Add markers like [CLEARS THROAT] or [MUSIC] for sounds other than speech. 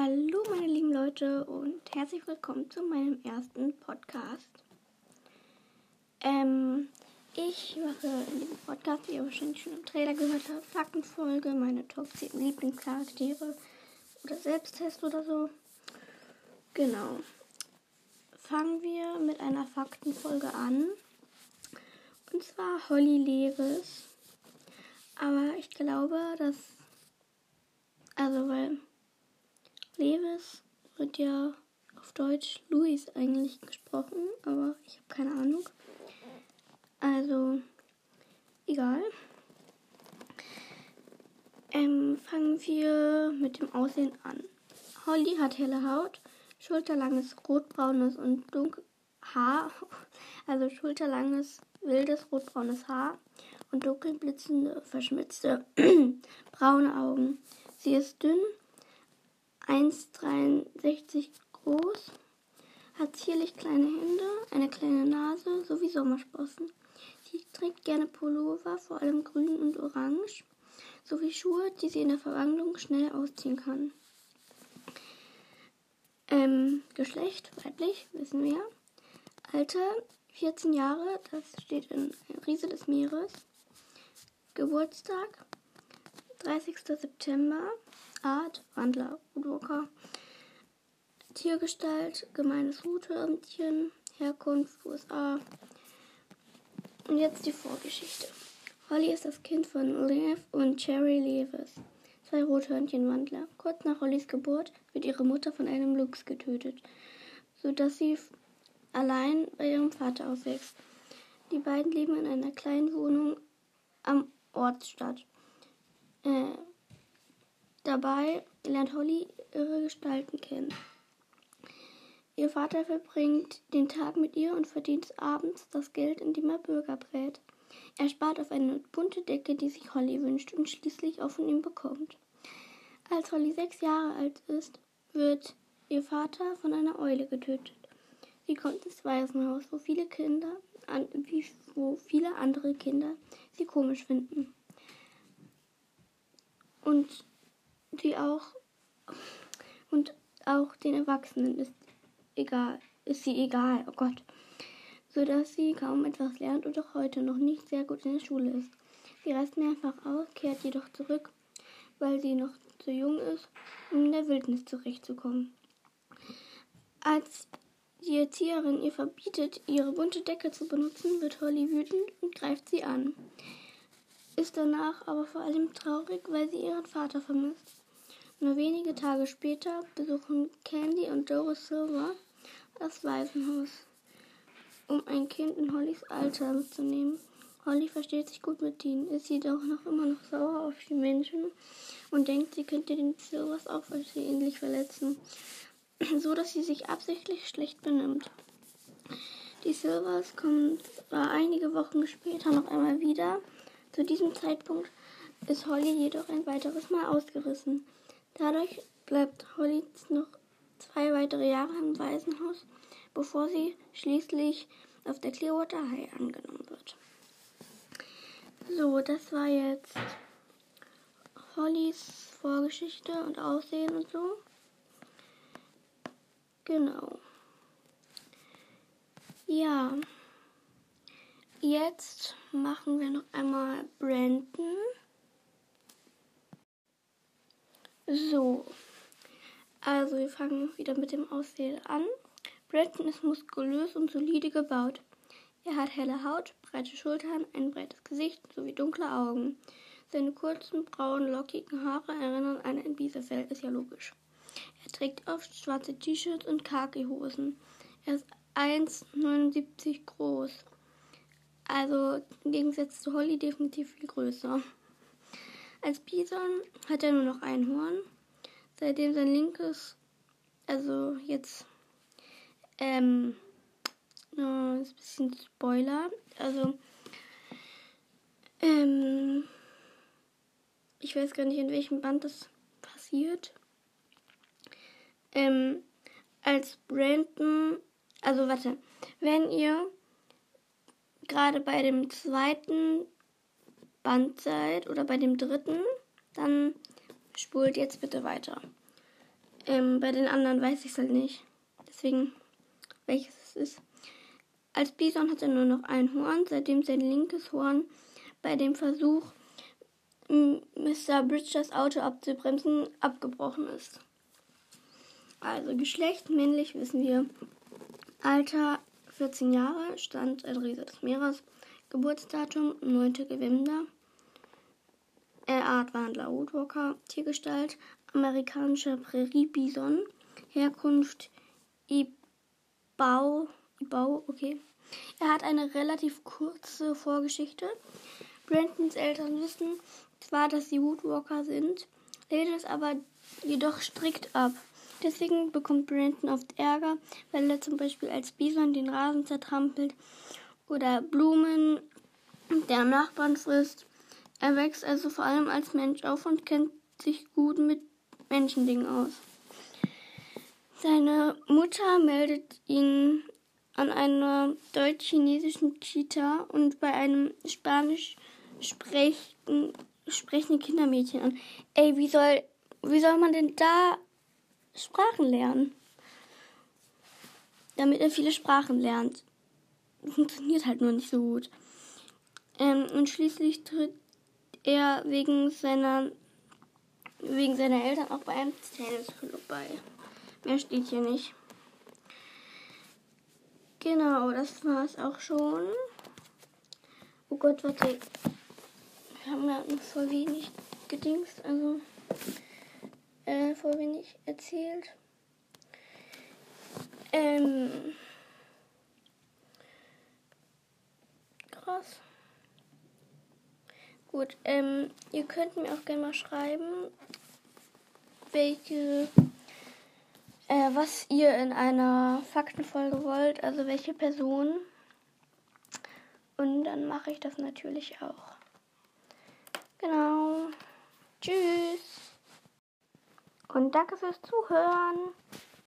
Hallo meine lieben Leute und herzlich willkommen zu meinem ersten Podcast. Ähm, ich mache in diesem Podcast, wie ihr wahrscheinlich schon im Trailer gehört habt, Faktenfolge, meine Top 10 Lieblingscharaktere oder Selbsttest oder so. Genau. Fangen wir mit einer Faktenfolge an. Und zwar Holly Leres. Aber ich glaube, dass. Also, weil Lewis wird ja auf Deutsch Louis eigentlich gesprochen, aber ich habe keine Ahnung. Also, egal. Ähm, fangen wir mit dem Aussehen an. Holly hat helle Haut, schulterlanges rotbraunes und dunkel Haar, [LAUGHS] also schulterlanges wildes rotbraunes Haar und dunkel blitzende, verschmitzte [CLEARS THROAT] braune Augen. Sie ist dünn, 1,63 groß, hat zierlich kleine Hände, eine kleine Nase sowie Sommersprossen. Sie trägt gerne Pullover, vor allem grün und orange, sowie Schuhe, die sie in der Verwandlung schnell ausziehen kann. Ähm, Geschlecht, weiblich, wissen wir. Alter, 14 Jahre, das steht in Riese des Meeres. Geburtstag, 30. September Art Wandler, Woodwalker. Tiergestalt, gemeines Ruthörnchen, Herkunft USA. Und jetzt die Vorgeschichte. Holly ist das Kind von Lev und Cherry Levis, zwei Rothörnchenwandler. Kurz nach Hollys Geburt wird ihre Mutter von einem Luchs getötet, sodass sie allein bei ihrem Vater aufwächst. Die beiden leben in einer kleinen Wohnung am Ortsstadt. Äh, Dabei lernt Holly ihre Gestalten kennen. Ihr Vater verbringt den Tag mit ihr und verdient abends das Geld, indem er Bürger brät. Er spart auf eine bunte Decke, die sich Holly wünscht und schließlich auch von ihm bekommt. Als Holly sechs Jahre alt ist, wird ihr Vater von einer Eule getötet. Sie kommt ins Waisenhaus, wo viele Kinder, wie, wo viele andere Kinder sie komisch finden. Und die auch und auch den Erwachsenen ist egal, ist sie egal, oh Gott, so dass sie kaum etwas lernt und auch heute noch nicht sehr gut in der Schule ist. Sie reist mehrfach aus, kehrt jedoch zurück, weil sie noch zu jung ist, um in der Wildnis zurechtzukommen. Als die Erzieherin ihr verbietet, ihre bunte Decke zu benutzen, wird Holly wütend und greift sie an. Ist danach aber vor allem traurig, weil sie ihren Vater vermisst. Nur wenige Tage später besuchen Candy und Doris Silver das Waisenhaus, um ein Kind in Hollys Alter mitzunehmen. Holly versteht sich gut mit ihnen, ist jedoch noch immer noch sauer auf die Menschen und denkt, sie könnte den Silvers auch versehentlich verletzen, [CLEARS THROAT] so dass sie sich absichtlich schlecht benimmt. Die Silvers kommen zwar einige Wochen später noch einmal wieder. Zu diesem Zeitpunkt ist Holly jedoch ein weiteres Mal ausgerissen. Dadurch bleibt Holly noch zwei weitere Jahre im Waisenhaus, bevor sie schließlich auf der Clearwater High angenommen wird. So, das war jetzt Hollys Vorgeschichte und Aussehen und so. Genau. Ja. Jetzt machen wir noch einmal Brandon. So, also wir fangen wieder mit dem Aussehen an. Brandon ist muskulös und solide gebaut. Er hat helle Haut, breite Schultern, ein breites Gesicht sowie dunkle Augen. Seine kurzen, braunen, lockigen Haare erinnern an ein Biesefell, ist ja logisch. Er trägt oft schwarze T-Shirts und Khaki-Hosen. Er ist 1,79 groß. Also im Gegensatz zu Holly definitiv viel größer. Als Bison hat er nur noch ein Horn, seitdem sein linkes, also jetzt, ähm, ist ein bisschen Spoiler, also, ähm, ich weiß gar nicht, in welchem Band das passiert. Ähm, als Brandon, also warte, wenn ihr gerade bei dem zweiten Band seid oder bei dem dritten, dann spult jetzt bitte weiter. Ähm, bei den anderen weiß ich es halt nicht. Deswegen, welches es ist. Als Bison hat er nur noch ein Horn, seitdem sein linkes Horn bei dem Versuch, Mr. Bridgers Auto abzubremsen, abgebrochen ist. Also Geschlecht männlich wissen wir. Alter 14 Jahre, Stand Adresse des Meeres, Geburtsdatum 9. Gewinde, Art Wandler Woodwalker, Tiergestalt amerikanischer Prärie-Bison, Herkunft Ibau, Ibau, okay. Er hat eine relativ kurze Vorgeschichte. Brentons Eltern wissen zwar, dass sie Woodwalker sind, lehnen es aber jedoch strikt ab. Deswegen bekommt Brandon oft Ärger, weil er zum Beispiel als Bison den Rasen zertrampelt oder Blumen der Nachbarn frisst. Er wächst also vor allem als Mensch auf und kennt sich gut mit Menschendingen aus. Seine Mutter meldet ihn an einer deutsch-chinesischen Kita und bei einem spanisch sprechenden, sprechenden Kindermädchen an. Ey, wie soll, wie soll man denn da Sprachen lernen? Damit er viele Sprachen lernt. Funktioniert halt nur nicht so gut. Ähm, und schließlich tritt er wegen seiner wegen seiner Eltern auch bei einem Tennisclub bei. Mehr steht hier nicht. Genau, das war es auch schon. Oh Gott, warte. Wir haben ja noch voll wenig gedingst, also äh, voll wenig erzählt. Ähm. Gut, ähm, ihr könnt mir auch gerne mal schreiben, welche, äh, was ihr in einer Faktenfolge wollt, also welche Person. Und dann mache ich das natürlich auch. Genau. Tschüss. Und danke fürs Zuhören.